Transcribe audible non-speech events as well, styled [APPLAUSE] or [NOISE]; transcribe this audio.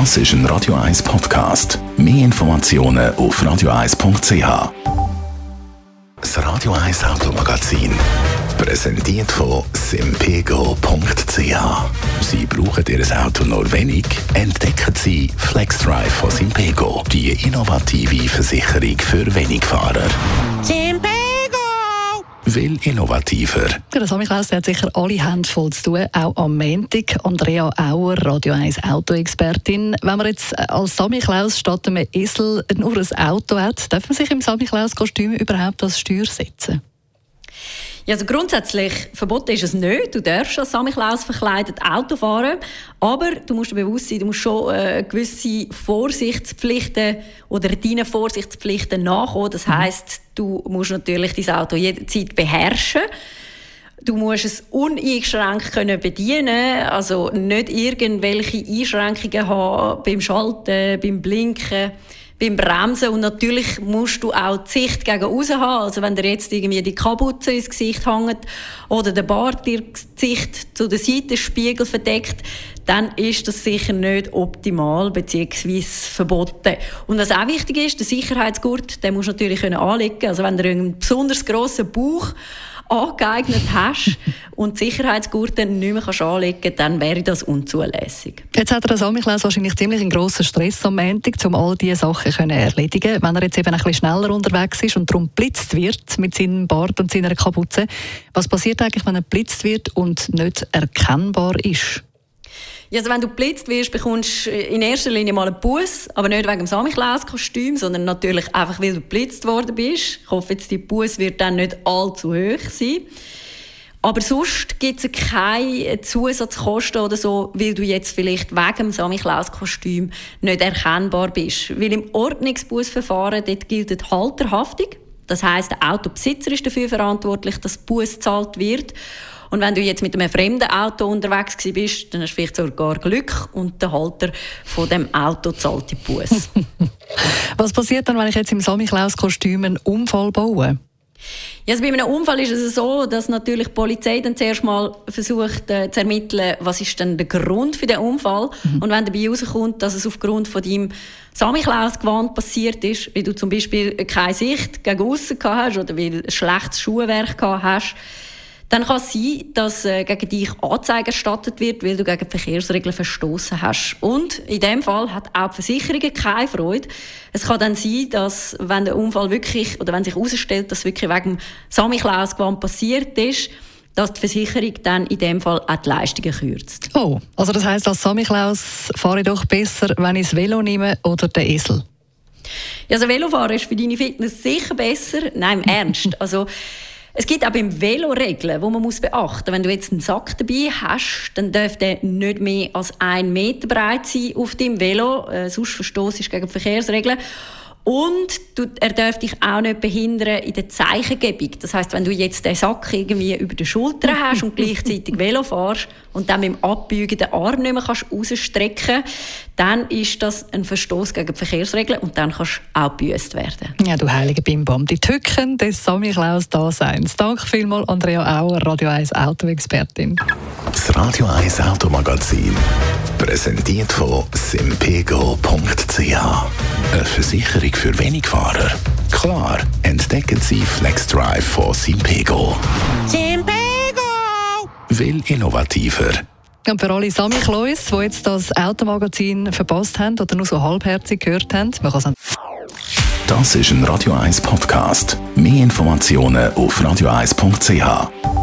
Das ist ein Radio 1 Podcast. Mehr Informationen auf radio1.ch. Das Radio 1 Automagazin. Präsentiert von simpego.ch. Sie brauchen Ihr Auto nur wenig? Entdecken Sie FlexDrive von Simpego, die innovative Versicherung für Wenigfahrer. Simpego! Will innovativer. Der Sammy Klaus hat sicher alle Hände voll zu tun, auch am Montag. Andrea Auer, Radio 1 Autoexpertin. Wenn man jetzt äh, als Sammy Klaus statt einem Esel nur ein Auto hat, darf man sich im Sammy Klaus Kostüm überhaupt als Steuer setzen? Ja, also grundsätzlich verboten ist es nicht. Du darfst als Samichlaus verkleidet Auto fahren, aber du musst dir bewusst sein, du musst schon äh, gewisse Vorsichtspflichten oder deinen Vorsichtspflichten nachkommen. Das mhm. heißt, du musst natürlich dein Auto jederzeit beherrschen. Du musst es uneingeschränkt können bedienen, also nicht irgendwelche Einschränkungen haben beim Schalten, beim Blinken beim Bremsen und natürlich musst du auch die Sicht gegen raus haben. Also wenn dir jetzt irgendwie die Kapuze ins Gesicht hängt oder der Bart dir die Sicht zu den Seitenspiegel verdeckt, dann ist das sicher nicht optimal bzw. verboten. Und was auch wichtig ist, der Sicherheitsgurt, den musst du natürlich anlegen. Also wenn du einen besonders grossen Bauch angeeignet hast [LAUGHS] und Sicherheitsgurte nicht mehr kannst anlegen kannst, dann wäre das unzulässig. Jetzt hat er das Samichlaus wahrscheinlich ziemlich einen grossen Stress am Montag, um all diese Sachen zu erledigen. Wenn er jetzt eben ein bisschen schneller unterwegs ist und darum blitzt wird mit seinem Bart und seiner Kapuze, was passiert eigentlich, wenn er blitzt wird und nicht erkennbar ist? Also wenn du geblitzt wirst, bekommst du in erster Linie mal einen Bus, aber nicht wegen dem Samichlaus-Kostüm, sondern natürlich einfach, weil du geblitzt worden bist. Ich hoffe, jetzt die Bus wird dann nicht allzu hoch sein. Aber sonst gibt es keine Zusatzkosten oder so, weil du jetzt vielleicht wegen dem Samichlaus-Kostüm nicht erkennbar bist. Weil im Ordnungsbusverfahren dort gilt die Halterhaftung. Das heißt, der Autobesitzer ist dafür verantwortlich, dass Bus gezahlt wird. Und wenn du jetzt mit einem fremden Auto unterwegs bist, dann hast du vielleicht sogar Glück und der Halter von dem Auto zahlt die Bus. [LAUGHS] Was passiert dann, wenn ich jetzt im Samichlaus-Kostüm einen Unfall baue? Ja, also bei einem Unfall ist es so, dass natürlich die Polizei dann zuerst mal versucht äh, zu ermitteln, was ist denn der Grund für den Unfall. Mhm. Und wenn dabei herauskommt, dass es aufgrund von deinem Samichlaus-Gewand passiert ist, wie du zum Beispiel keine Sicht gegen aussen hast oder weil ein schlechtes Schuhwerk hast, dann kann es sein, dass äh, gegen dich Anzeige erstattet wird, weil du gegen die Verkehrsregeln verstoßen hast. Und in dem Fall hat auch die Versicherung keine Freude. Es kann dann sein, dass, wenn der Unfall wirklich, oder wenn sich herausstellt, dass wirklich wegen Samichlaus-Gewand passiert ist, dass die Versicherung dann in dem Fall auch die Leistungen kürzt. Oh, also das heißt, als Samichlaus fahre ich doch besser, wenn ich das Velo nehme oder den Esel? Ja, also Velofahren ist für deine Fitness sicher besser. Nein, im [LAUGHS] Ernst. Also es gibt auch beim Velo Regeln, die man muss beachten muss. Wenn du jetzt einen Sack dabei hast, dann darf der nicht mehr als ein Meter breit sein auf dem Velo. Äh, sonst verstoßt ist gegen die Verkehrsregeln. Und du, er darf dich auch nicht behindern in der Zeichengebung. Das heißt, wenn du jetzt den Sack irgendwie über die Schulter [LAUGHS] hast und gleichzeitig Velo fährst und dann mit dem Abbeugen den Arm nicht mehr kannst rausstrecken dann ist das ein Verstoß gegen die Verkehrsregeln und dann kannst du auch gebüßt werden. Ja, du heilige Bimbam. Die Tücken des Samichlaus Daseins. Danke vielmals, Andrea Auer, Radio 1 Autoexpertin. Das Radio 1 Automagazin. Präsentiert von simpego.ch. Eine Versicherung für Wenigfahrer. Klar, entdecken Sie FlexDrive von Simpego. Simpego! Will innovativer. Und für alle Sammy Klois, die jetzt das Automagazin verpasst haben oder nur so halbherzig gehört haben, man kann Das ist ein Radio 1 Podcast. Mehr Informationen auf radio1.ch.